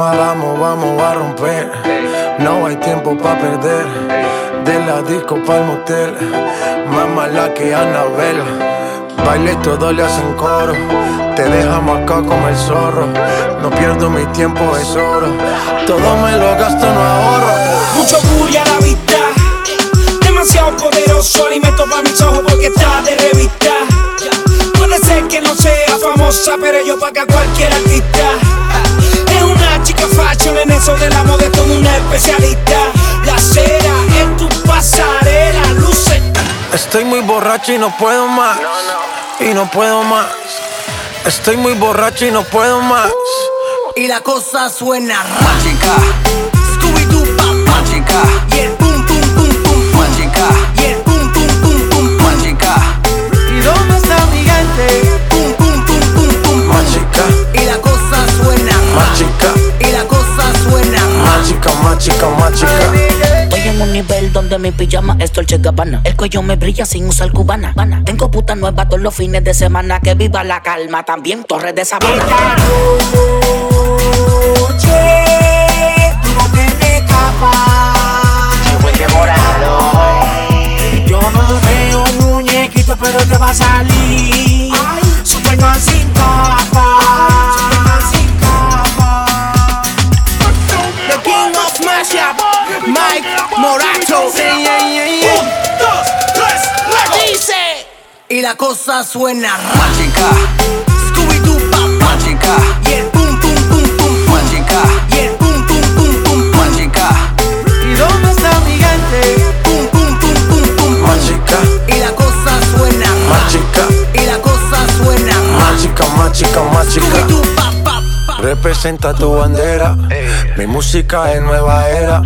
Vamos, vamos, a romper. No hay tiempo para perder. De la disco pa'l motel. Más mala que Anabel. Baile todo le hacen coro. Te dejamos acá como el zorro. No pierdo mi tiempo, es oro. Todo me lo gasto, no ahorro. Mucho booty a la vista. Demasiado poderoso, alimento para mis ojos porque está de revista. Puede ser que no sea famosa, pero yo paga cualquier artista. Chica fashion en eso de la moda, es como una especialista. La cera en tu pasarela, luce. Estoy muy borracho y no puedo más. Y no puedo más. Estoy muy borracho y no puedo más. Y la cosa suena Mágica, Scooby-Doo, mágica, y el pum, pum, pum, pum, pum. mágica, Y el nivel donde mi pijama es Dolce Gabbana El cuello me brilla sin usar cubana Tengo puta nueva todos los fines de semana Que viva la calma, también Torres de Sabana Esta noche tú no te escapas. Yo no veo muñequito, pero te va a salir. Superman sin capa. Superman sin capa. The King of Mashup Mike Morato Un, dos, tres, Dice Y la cosa suena Mágica, Scooby-Doo, pa, pa. mágica, Y el pum, pum, pum, pum, pum. mágica, Y el pum, pum, pum, pum, pum. mágica. ¿Y dónde está? Pum, pum, pum, pum, pum. Mágica, Y la cosa suena mágica, Y la cosa suena pa, pa, pa. Representa tu bandera. Mi música es nueva era.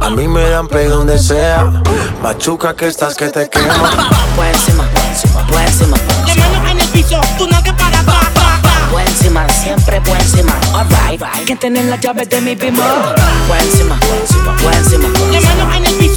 A mí me dan play donde sea. Machuca que estás que te quema. Por encima, por encima, La mano en el piso, tú no te paras, pa, pa, pa. por encima Siempre por encima, alright Que tener las llaves de mi bimbo Por encima, por encima La mano en el piso,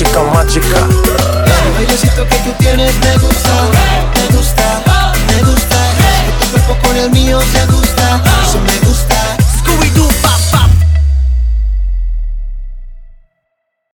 Mágica, mágica, mágica. El bailecito que tú tienes me gusta.